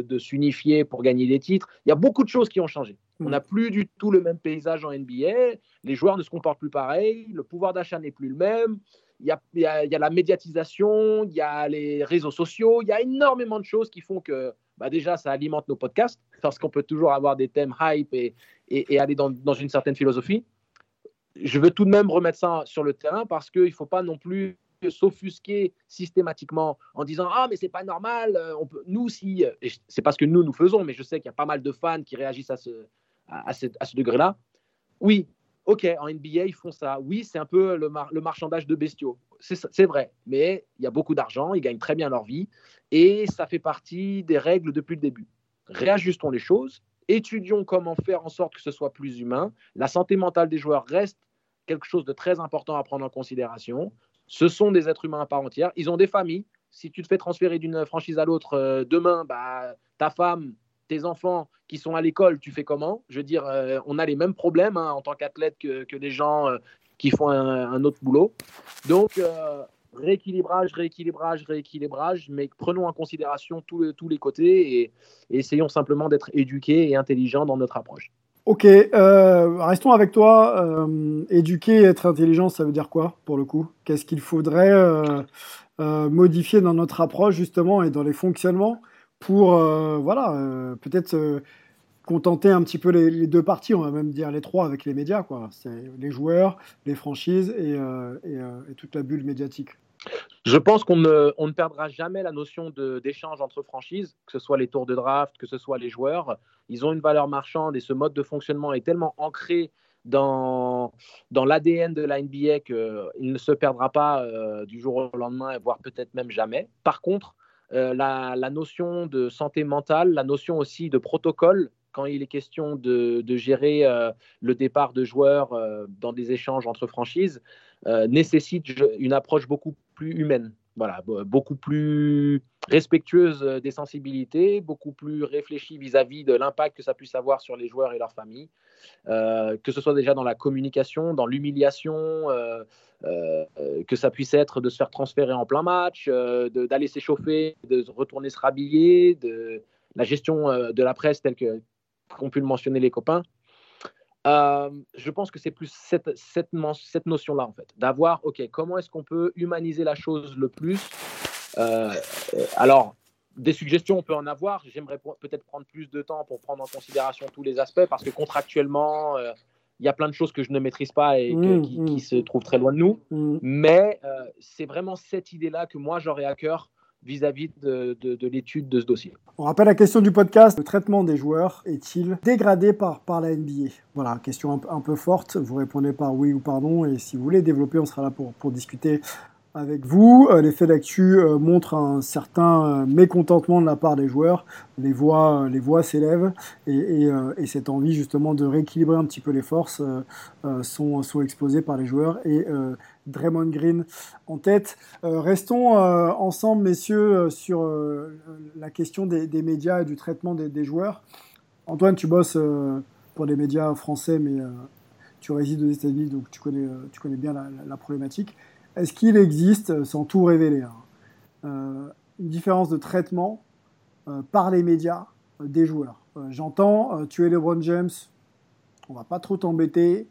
Speaker 2: de s'unifier pour gagner des titres. Il y a beaucoup de choses qui ont changé. On n'a plus du tout le même paysage en NBA. Les joueurs ne se comportent plus pareil. Le pouvoir d'achat n'est plus le même il y a, la médiatisation, il y a les réseaux sociaux, il y a énormément de choses qui font que bah déjà ça alimente nos podcasts parce qu'on peut toujours avoir des thèmes hype et, et, aller dans, dans, une certaine philosophie. Je veux tout de même remettre ça sur le terrain parce qu'il ne faut pas non plus s'offusquer systématiquement en disant ah mais c'est pas normal euh, on peut nous si c'est pas ce que nous nous faisons mais je sais qu'il y a pas mal de fans qui réagissent à ce à, ce, à ce degré là oui Ok, en NBA, ils font ça. Oui, c'est un peu le, marchandage de bestiaux. C'est vrai, mais il y a beaucoup d'argent, ils gagnent très bien leur vie et ça fait partie des règles depuis le début. Réajustons les choses, étudions comment faire en sorte que ce soit plus humain. La santé mentale des joueurs reste quelque chose de très important à prendre en considération. Ce sont des êtres humains à part entière. Ils ont des familles. Si tu te fais transférer d'une franchise à l'autre euh, demain, bah, ta femme, tes enfants qui sont à l'école, tu fais comment? Je veux dire, euh, on a les mêmes problèmes hein, en tant qu'athlète que, que, les gens euh, qui font un, autre boulot. Donc, rééquilibrage, rééquilibrage, rééquilibrage, mais prenons en considération tous les côtés et, essayons simplement d'être éduqués et intelligents dans notre approche.
Speaker 1: Ok, restons avec toi. éduquer et être intelligent, ça veut dire quoi pour le coup? Qu'est-ce qu'il faudrait modifier dans notre approche justement et dans les fonctionnements pour euh, voilà, euh, peut-être euh, contenter un petit peu les, deux parties, on va même dire les trois avec les médias, quoi. C'est les joueurs, les franchises et, toute la bulle médiatique.
Speaker 2: Je pense qu'on ne, perdra jamais la notion d'échange entre franchises, que ce soit les tours de draft, que ce soit les joueurs. Ils ont une valeur marchande et ce mode de fonctionnement est tellement ancré dans, l'ADN de la NBA qu'il ne se perdra pas du jour au lendemain, voire peut-être même jamais. Par contre, euh, la, notion de santé mentale, la notion aussi de protocole quand il est question de, gérer euh, le départ de joueurs euh, dans des échanges entre franchises, nécessite une approche beaucoup plus humaine voilà, beaucoup plus respectueuse euh, des sensibilités, beaucoup plus réfléchie vis-à-vis de l'impact que ça puisse avoir sur les joueurs et leurs familles, euh, que ce soit déjà dans la communication, dans l'humiliation, euh, que ça puisse être de se faire transférer en plein match, d'aller s'échauffer, de retourner se rhabiller, de la gestion de la presse telle qu'ont pu le mentionner les copains. Euh, je pense que c'est plus cette, cette, cette notion-là, en fait, d'avoir, OK, comment est-ce qu'on peut humaniser la chose le plus? Euh, Alors, des suggestions, on peut en avoir. J'aimerais peut-être prendre plus de temps pour prendre en considération tous les aspects, parce que contractuellement, euh, il y a plein de choses que je ne maîtrise pas et mmh, qui, qui, mmh. se trouvent très loin de nous. Mmh. Mais c'est vraiment cette idée-là que moi, j'aurais à cœur vis-à-vis de, l'étude de ce dossier.
Speaker 1: On rappelle la question du podcast, le traitement des joueurs est-il dégradé par, par la NBA Voilà, question un, peu forte, vous répondez par oui ou par non, et si vous voulez développer, on sera là pour, pour discuter avec vous. Euh, L'effet d'actu euh, montre un certain euh, mécontentement de la part des joueurs. Les voix, les voix s'élèvent et, et, cette envie justement de rééquilibrer un petit peu les forces sont, sont exposées par les joueurs et Draymond Green en tête. restons ensemble, messieurs, sur la question des, des, médias et du traitement des, des joueurs. Antoine, tu bosses pour les médias français, mais tu résides aux États-Unis, donc tu connais, bien la problématique. Est-ce qu'il existe, sans tout révéler, hein, euh, une différence de traitement euh, par les médias euh, des joueurs? J'entends, tu es LeBron James, on va pas trop t'embêter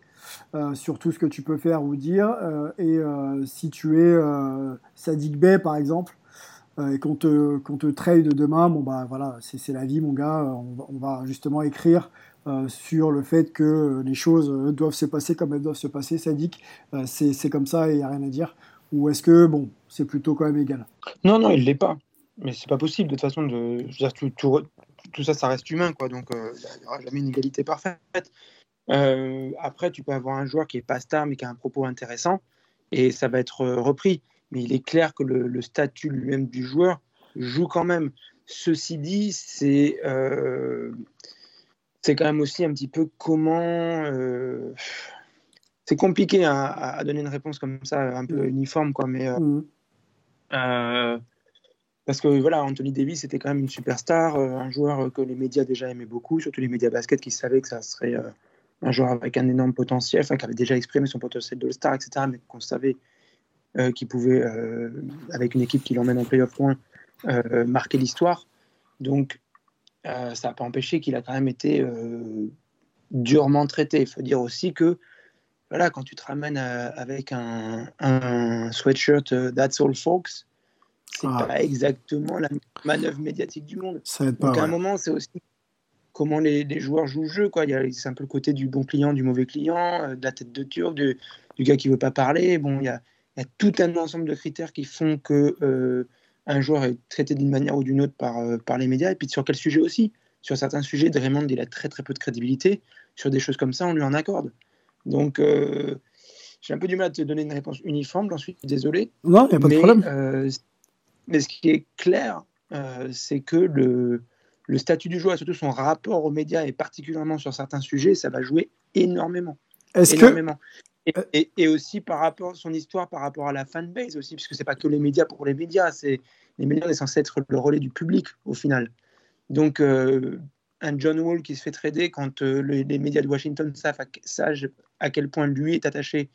Speaker 1: sur tout ce que tu peux faire ou dire. et si tu es Sadik Bey, par exemple, et qu'on te, qu'on te trade demain, bon bah voilà, c'est la vie, mon gars. On va, justement écrire sur le fait que les choses doivent se passer comme elles doivent se passer. Sadik, c'est comme ça et il n'y a rien à dire. Ou est-ce que, bon, c'est plutôt quand même égal?
Speaker 4: Non, non, il ne l'est pas. Mais c'est pas possible de toute façon. De, tout, ça, ça reste humain, quoi. Donc, il n'y aura jamais une égalité parfaite. après, tu peux avoir un joueur qui est pas star, mais qui a un propos intéressant, et ça va être repris mais il est clair que le, statut lui-même du joueur joue quand même. Ceci dit, c'est euh, c'est quand même aussi un petit peu comment. Euh, c'est compliqué hein, à, donner une réponse comme ça, un peu uniforme, quoi, mais. Euh, mm. parce que voilà, Anthony Davis était quand même une superstar, un joueur que les médias déjà aimaient beaucoup, surtout les médias basket qui savaient que ça serait un joueur avec un énorme potentiel, enfin qui avait déjà exprimé son potentiel de star, etc., mais qu'on savait euh, qui pouvait, euh, avec une équipe qui l'emmène en playoff point, euh, marquer l'histoire. Donc, ça n'a pas empêché qu'il a quand même été durement traité. Il faut dire aussi que voilà, quand tu te ramènes avec un, un sweatshirt That's All Folks, c'est ah. pas exactement la manœuvre médiatique du monde. Donc à un moment, c'est aussi comment les, les, joueurs jouent le jeu. Quoi. Il y a, c'est un peu le côté du bon client, du mauvais client, de la tête de turc, du, du gars qui veut pas parler. Bon, il y a, il y a tout un ensemble de critères qui font que euh, un joueur est traité d'une manière ou d'une autre par, euh, par les médias. Et puis sur quel sujet aussi? Sur certains sujets, Draymond, il a très très peu de crédibilité. Sur des choses comme ça, on lui en accorde. Donc, euh, j'ai un peu du mal à te donner une réponse uniforme, j'en suis désolé.
Speaker 1: Non, il n'y a pas de problème.
Speaker 4: mais ce qui est clair, c'est que le, le statut du joueur, et surtout son rapport aux médias, et particulièrement sur certains sujets, ça va jouer énormément.
Speaker 1: Est-ce que,
Speaker 4: euh, et, aussi par rapport son histoire par rapport à la fanbase aussi, puisque c'est pas que les médias pour les médias, c'est les médias sont censés être le relais du public au final. Donc euh, un John Wall qui se fait trader quand euh, les, médias de Washington savent à, à, quel point lui est attaché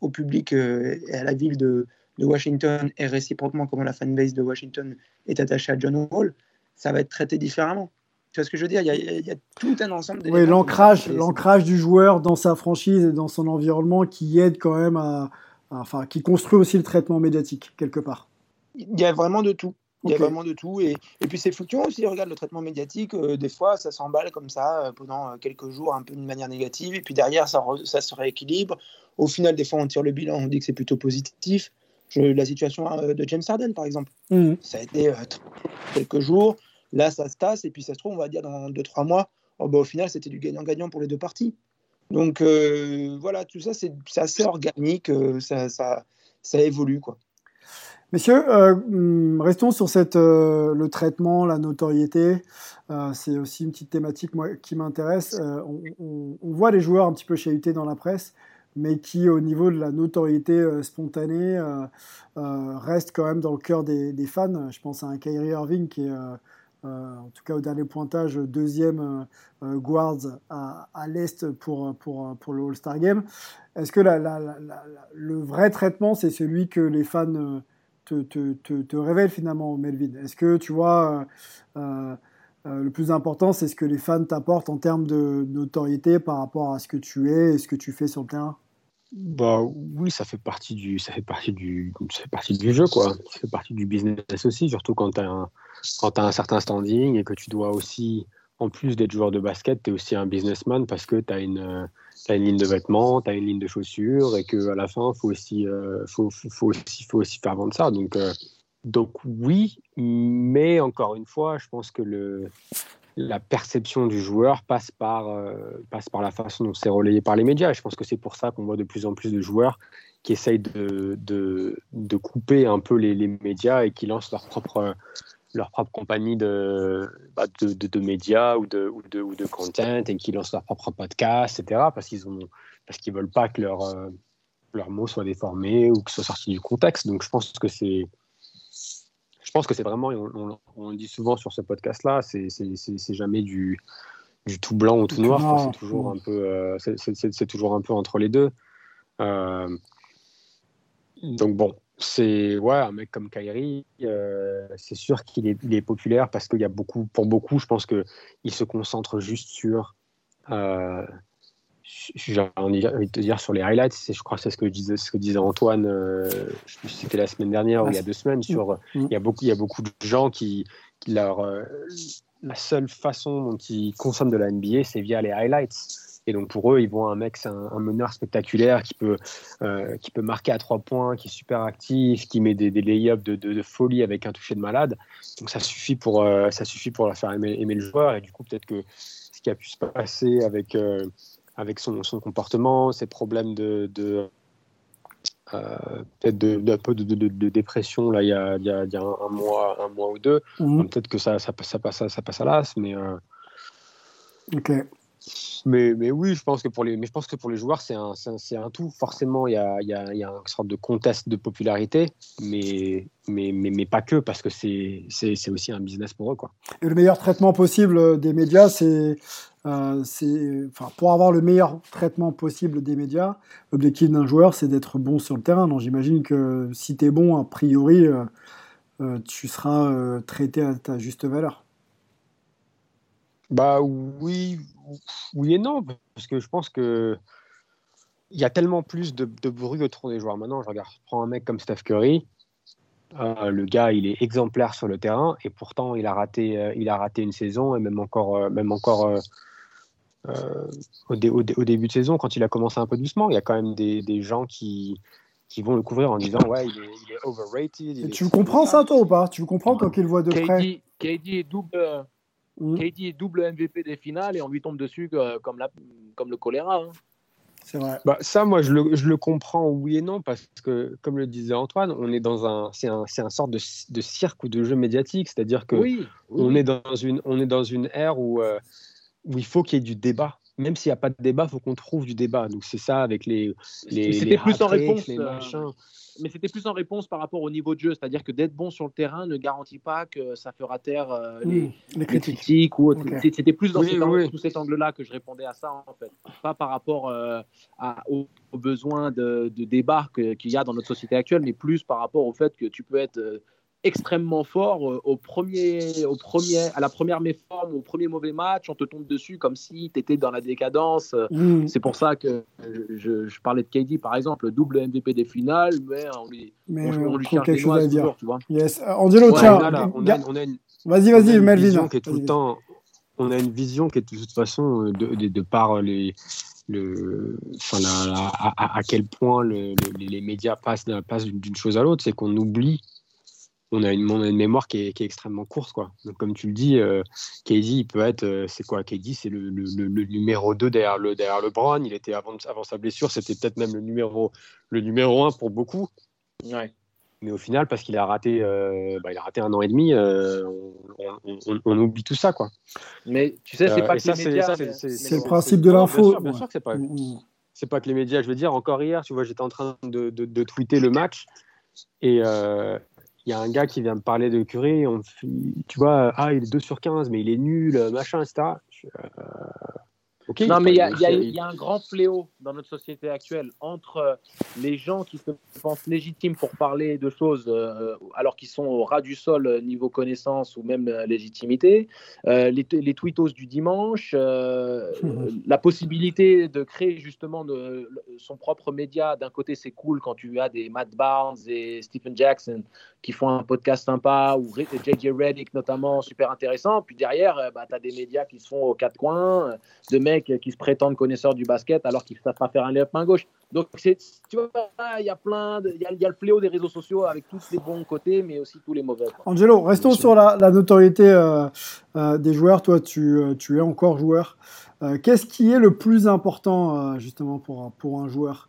Speaker 4: au public et à la ville de, de, Washington et réciproquement comment la fanbase de Washington est attachée à John Wall, ça va être traité différemment. Tu vois ce que je veux dire? Il y, a, tout un ensemble
Speaker 1: Oui, l'ancrage, l'ancrage du joueur dans sa franchise et dans son environnement qui aide quand même à, enfin, qui construit aussi le traitement médiatique quelque part.
Speaker 4: Il y a vraiment de tout. Il y a vraiment de tout. Et, et puis c'est fluctuant aussi. Regarde le traitement médiatique. Euh, des fois, ça s'emballe comme ça euh, pendant euh, quelques jours, un peu d'une manière négative. Et puis derrière, ça, ça se rééquilibre. Au final, des fois, on tire le bilan, on dit que c'est plutôt positif. la situation de James Harden, par exemple. Mmh. Ça a été quelques jours. Là, ça se tasse, et puis ça se trouve, on va dire dans 2-3 mois, oh, bah, au final, c'était du gagnant-gagnant pour les deux parties. Donc euh, voilà, tout ça, c'est assez organique, euh, ça, évolue. quoi.
Speaker 1: Messieurs, euh, hum, restons sur le traitement, la notoriété. c'est aussi une petite thématique qui m'intéresse. On, voit les joueurs un petit peu chahutés dans la presse, mais qui, au niveau de la notoriété spontanée, restent quand même dans le cœur des, fans. Je pense à un Kyrie Irving qui est en tout cas au dernier pointage, deuxième euh, euh, guards à, l'Est pour, pour, pour le All-Star Game. Est-ce que le vrai traitement, c'est celui que les fans te, te, te, révèlent finalement, Melvin? Est-ce que tu vois, le plus important, c'est ce que les fans t'apportent en termes de notoriété par rapport à ce que tu es et ce que tu fais sur le terrain?
Speaker 3: Bah oui, ça fait partie du, ça fait partie du, ça fait partie du jeu quoi. Ça fait partie du business aussi, surtout quand tu as un, certain standing et que tu dois aussi, en plus d'être joueur de basket, tu es aussi un businessman parce que tu as une, une ligne de vêtements, tu as une ligne de chaussures et qu'à la fin, faut aussi, euh, faut, faut, aussi, faut aussi faire vendre ça. Donc, euh, donc oui, mais encore une fois, je pense que le, la perception du joueur passe par, euh, passe par la façon dont c'est relayé par les médias. Et je pense que c'est pour ça qu'on voit de plus en plus de joueurs qui essayent de, de, de, couper un peu les, les, médias et qui lancent leur propre, leur propre compagnie de, bah, de, de, médias ou de, ou, de, ou de content et qui lancent leur propre podcast, etc. Parce qu'ils ont parce qu'ils veulent pas que euh, leurs mots soient déformés ou que ce soit sorti du contexte. Donc je pense que c'est pense que c'est vraiment, on, on, le dit souvent sur ce podcast-là, c'est jamais du, du tout blanc ou tout noir. C'est toujours un peu, euh, c'est toujours un peu entre les deux. Euh, donc bon, c'est ouais, un mec comme Kyrie, euh, c'est sûr qu'il est, est, populaire parce qu'il y a beaucoup, pour beaucoup, je pense que il se concentre juste sur, j'ai envie de te dire sur les highlights. Je crois que c'est ce que disait, ce que disait Antoine. Euh, c'était la semaine dernière ou il y a deux semaines. Sur, mm. il y a beaucoup, il y a beaucoup de gens qui, qui leur, euh, la seule façon dont ils consomment de la NBA, c'est via les highlights. Et donc pour eux, ils voient un mec, c'est un, meneur spectaculaire qui peut, euh, qui peut marquer à trois points, qui est super actif, qui met des, des lay-ups de, de, folie avec un toucher de malade. Donc ça suffit pour, euh, ça suffit pour leur faire aimer, aimer, le joueur. Et du coup, peut-être que ce qui a pu se passer avec, euh, avec son, son, comportement, ses problèmes de, de euh, peut-être peu de, de, de, dépression là il y a, il y a, il y a un, mois un mois ou deux mmh. peut-être que ça, ça, ça, passe ça passe à l'as mais euh...
Speaker 1: ok
Speaker 3: mais, mais oui, je pense que pour les, mais je pense que pour les joueurs, c'est un, c'est un, tout. Forcément, il y a, y, a, y a une sorte de contest de popularité, mais, mais, mais, mais pas que, parce que c'est, c'est, aussi un business pour eux. Quoi.
Speaker 1: Et le meilleur traitement possible des médias, c'est, euh, enfin, pour avoir le meilleur traitement possible des médias, l'objectif d'un joueur, c'est d'être bon sur le terrain. Donc j'imagine que si tu es bon, a priori, euh, euh, tu seras euh, traité à ta juste valeur.
Speaker 3: Bah oui, oui et non, parce que je pense que il y a tellement plus de, de, bruit autour des joueurs. Maintenant, je regarde, je prends un mec comme Steph Curry, le gars, il est exemplaire sur le terrain et pourtant il a raté, il a raté une saison et même encore, même encore euh, au, dé, au, dé, au, début de saison, quand il a commencé un peu doucement, il y a quand même des, des gens qui, qui vont le couvrir en disant ouais, il est, il est overrated. Il
Speaker 1: tu est comprends ça, toi ou pas? Tu comprends toi qu'il voit de
Speaker 2: KD,
Speaker 1: près?
Speaker 2: KD est double Mmh. KD est double MVP des finales et on lui tombe dessus comme, la, comme le choléra. Hein.
Speaker 1: C'est vrai.
Speaker 3: Bah, ça, moi, je le, je le, comprends oui et non parce que, comme le disait Antoine, on est dans un, c'est un, c'est un sorte de, de, cirque ou de jeu médiatique, c'est-à-dire que
Speaker 2: oui, oui.
Speaker 3: on est dans une, on est dans une ère où, euh, où il faut qu'il y ait du débat. Même s'il n'y a pas de débat, il faut qu'on trouve du débat. Donc c'est ça avec les, les,
Speaker 2: c'était plus en réponse. Les. Euh mais c'était plus en réponse par rapport au niveau de jeu, c'est-à-dire que d'être bon sur le terrain ne garantit pas que ça fera taire euh, les,
Speaker 1: mmh, les, critiques.
Speaker 2: critiques ou okay. C'était plus dans oui, cet, oui. sous cet angle-là que je répondais à ça, en fait. Pas par rapport euh, à, aux, aux, besoins de, de débat qu'il y a dans notre société actuelle, mais plus par rapport au fait que tu peux être euh, extrêmement fort au premier, au premier, à la première méforme, au premier mauvais match, on te tombe dessus comme si tu étais dans la décadence.
Speaker 1: Mmh.
Speaker 2: C'est pour ça que je, je, parlais de KD, par exemple, double MVP des finales, mais on lui,
Speaker 1: mais
Speaker 2: on,
Speaker 1: on
Speaker 2: lui cherche des
Speaker 1: chose à dire.
Speaker 2: Toujours, tu vois.
Speaker 1: Yes. Euh, Angelo,
Speaker 3: ouais,
Speaker 1: tiens.
Speaker 3: On a, là, on a, on a une,
Speaker 1: vas-y, vas-y, Melvin.
Speaker 3: Qui est tout le temps, on a une vision qui est de toute façon de, de, de par les le, enfin, la, la, à, à, quel point le, le, les médias passent, passent d'une chose à l'autre, c'est qu'on oublie on a une, on a une mémoire qui est, qui est, extrêmement courte. Quoi. Donc, comme tu le dis, euh, KD, il peut être. Euh, c'est quoi? KD C'est le, le, le, numéro 2 derrière le, derrière le Brown. Il était avant, avant sa blessure, c'était peut-être même le numéro, le numéro 1 pour beaucoup.
Speaker 2: Ouais.
Speaker 3: Mais au final, parce qu'il a raté, euh, bah, il a raté un an et demi, euh, on, on, on, oublie tout ça, quoi.
Speaker 2: Mais tu sais, c'est pas que
Speaker 3: ça,
Speaker 2: les médias.
Speaker 1: C'est le principe de l'info.
Speaker 3: Bien sûr, bien sûr que c'est pas. Mmh. C'est pas que les médias. Je veux dire, encore hier, tu vois, j'étais en train de, de, de, tweeter le match et, euh, il y a un gars qui vient me parler de Curry, on, tu vois, ah, il est 2 sur 15, mais il est nul, machin, etc. Je, euh,
Speaker 2: Okay, non, mais il y, y, y, a un grand fléau dans notre société actuelle entre les gens qui se pensent légitimes pour parler de choses euh, alors qu'ils sont au ras du sol niveau connaissance ou même euh, légitimité, euh, les, les, tweetos du dimanche, mmh. la possibilité de créer justement de, son propre média. D'un côté, c'est cool quand tu as des Matt Barnes et Stephen Jackson qui font un podcast sympa ou JJ Reddick notamment super intéressant. Puis derrière, bah, tu as des médias qui se font aux quatre coins, de mecs qui se prétendent connaisseurs du basket alors qu'ils ne savent pas faire un lève main gauche. Donc, tu vois, il y a plein il y, y, a le fléau des réseaux sociaux avec tous les bons côtés, mais aussi tous les mauvais. Quoi.
Speaker 1: Angelo, restons sur la, la notoriété euh, euh, des joueurs. Toi, tu, euh, tu es encore joueur. Euh, Qu'est-ce qui est le plus important, justement, pour, pour un joueur?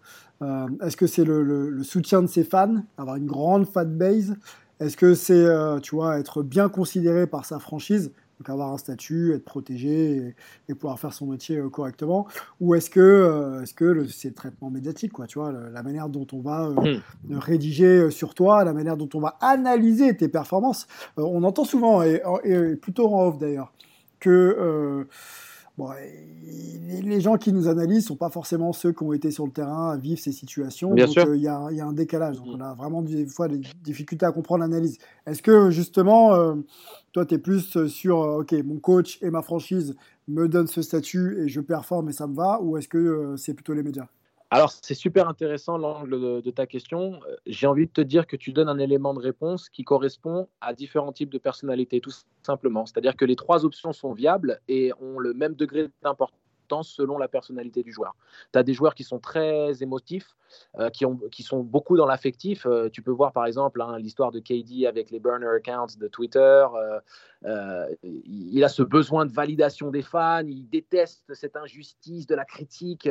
Speaker 1: Est-ce que c'est le, le- le soutien de ses fans, avoir une grande fan base? Est-ce que c'est, tu vois, être bien considéré par sa franchise, donc avoir un statut, être protégé et, et pouvoir faire son métier euh, correctement. Ou est-ce que, euh, est-ce que c'est le traitement médiatique, quoi, tu vois, le- la manière dont on va euh, rédiger euh, sur toi, la manière dont on va analyser tes performances. On entend souvent, et, et plutôt en off d'ailleurs, que bon, les gens qui nous analysent sont pas forcément ceux qui ont été sur le terrain à vivre ces situations.
Speaker 2: Bien
Speaker 1: donc euh, il y, a, il y a un décalage. Donc
Speaker 2: Mm.
Speaker 1: on a vraiment des fois des difficultés à comprendre l'analyse. Est-ce que justement, euh, toi, tu es plus sur, euh, OK, mon coach et ma franchise me donnent ce statut et je performe et ça me va, ou est-ce que c'est plutôt les médias?
Speaker 2: Alors, c'est super intéressant l'angle de, ta question. Euh, J'ai envie de te dire que tu donnes un élément de réponse qui correspond à différents types de personnalités, tout simplement. C'est-à-dire que les trois options sont viables et ont le même degré d'importance selon la personnalité du joueur. Tu as des joueurs qui sont très émotifs, euh, qui, ont, qui sont beaucoup dans l'affectif. Euh, tu peux voir par exemple hein, l'histoire de KD avec les burner accounts de Twitter. Euh, il a ce besoin de validation des fans, il déteste cette injustice de la critique.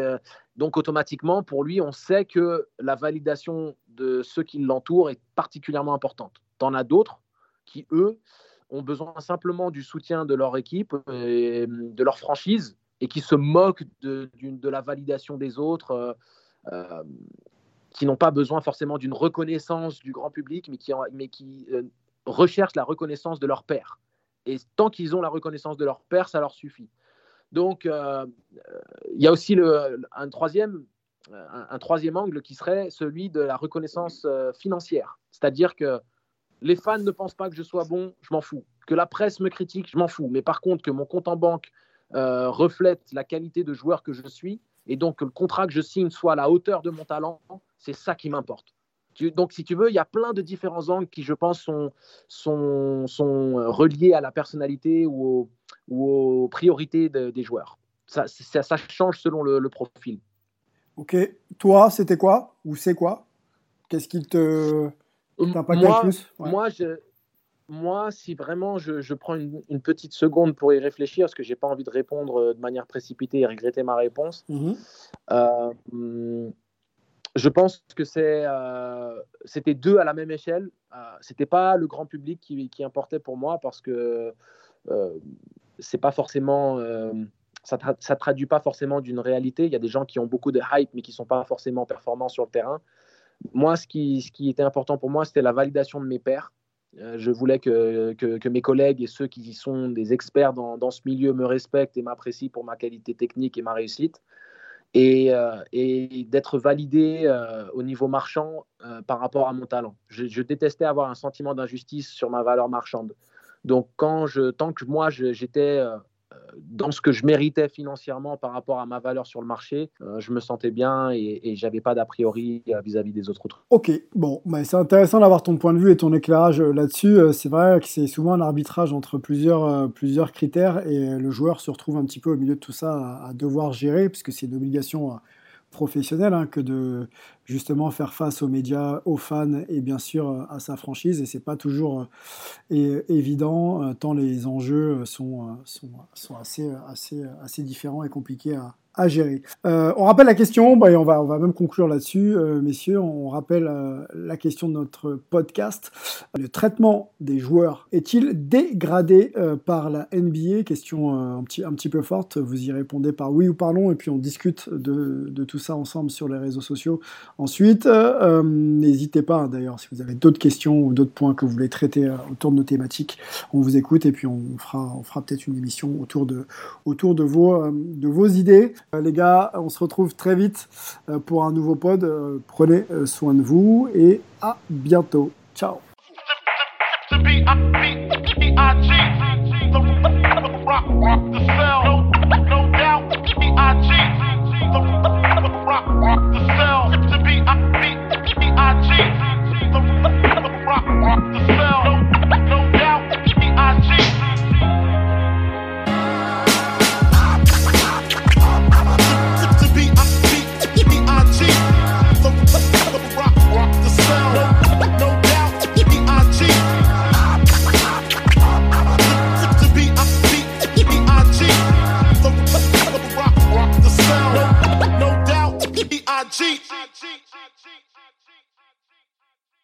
Speaker 2: donc automatiquement, pour lui, on sait que la validation de ceux qui l'entourent est particulièrement importante. T'en as d'autres qui, eux, ont besoin simplement du soutien de leur équipe, et de leur franchise, et qui se moquent de, la validation des autres, euh, euh, qui n'ont pas besoin forcément d'une reconnaissance du grand public, mais qui, euh, recherchent la reconnaissance de leur père. Et tant qu'ils ont la reconnaissance de leur père, ça leur suffit. Donc, il y a aussi un, troisième, angle qui serait celui de la reconnaissance financière. C'est-à-dire que les fans ne pensent pas que je sois bon, je m'en fous. Que la presse me critique, je m'en fous. Mais par contre, que mon compte en banque euh, reflète la qualité de joueur que je suis, et donc que le contrat que je signe soit à la hauteur de mon talent, c'est ça qui m'importe. Donc, si tu veux, il y a plein de différents angles qui, je pense, sont, sont, sont reliés à la personnalité ou, au- ou aux priorités de- des joueurs. Ça, ça, ça change selon le, le profil.
Speaker 1: Ok, toi, c'était quoi Ou c'est quoi? Qu'est-ce qui te t'impacte le plus? Ouais.
Speaker 2: moi, je, moi, si vraiment je, je prends une, une petite seconde pour y réfléchir, parce que j'ai pas envie de répondre euh, de manière précipitée et regretter ma réponse,
Speaker 1: Mhm.
Speaker 2: euh, je pense que c'est, euh, c'était deux à la même échelle. Euh, c'était pas le grand public qui, qui importait pour moi parce que c'est pas forcément, ça, tra- ça traduit pas forcément d'une réalité. Il y a des gens qui ont beaucoup de hype mais qui sont pas forcément performants sur le terrain. Moi, ce qui, ce qui était important pour moi, c'était la validation de mes pairs. Euh, je voulais que, mes collègues et ceux qui sont des experts dans, ce milieu me respectent et m'apprécient pour ma qualité technique et ma réussite et, euh, d'être validé euh, au niveau marchand par rapport à mon talent. Je, détestais avoir un sentiment d'injustice sur ma valeur marchande. Donc, tant que moi, j'étais dans ce que je méritais financièrement par rapport à ma valeur sur le marché, euh, je me sentais bien et, et j'avais pas d'a priori euh, vis-à-vis des autres trucs.
Speaker 1: Ok, bon, bah, c'est intéressant d'avoir ton point de vue et ton éclairage euh, là-dessus. C'est vrai que c'est souvent un arbitrage entre plusieurs, plusieurs critères et le joueur se retrouve un petit peu au milieu de tout ça à, devoir gérer, puisque c'est une obligation professionnelle hein, que de justement faire face aux médias, aux fans et bien sûr euh, à sa franchise. Et c'est pas toujours euh, évident, euh, tant les enjeux sont, sont, sont assez, assez, assez différents et compliqués à, gérer. On rappelle la question, bah, et on va, on va même conclure là-dessus, messieurs. On rappelle la question de notre podcast. Le traitement des joueurs est-il dégradé par la NBA Question un, petit, un petit peu forte. Vous y répondez par oui ou par non, et puis on discute de, de tout ça ensemble sur les réseaux sociaux. Ensuite, euh, euh, n'hésitez pas, hein, d'ailleurs, si vous avez d'autres questions ou d'autres points que vous voulez traiter euh, autour de nos thématiques, on vous écoute et puis on fera, peut-être une émission autour de, autour de vos, euh, de vos idées. Euh, les gars, on se retrouve très vite euh, pour un nouveau pod. Euh, prenez euh, soin de vous et à bientôt. Ciao.
Speaker 5: cheat.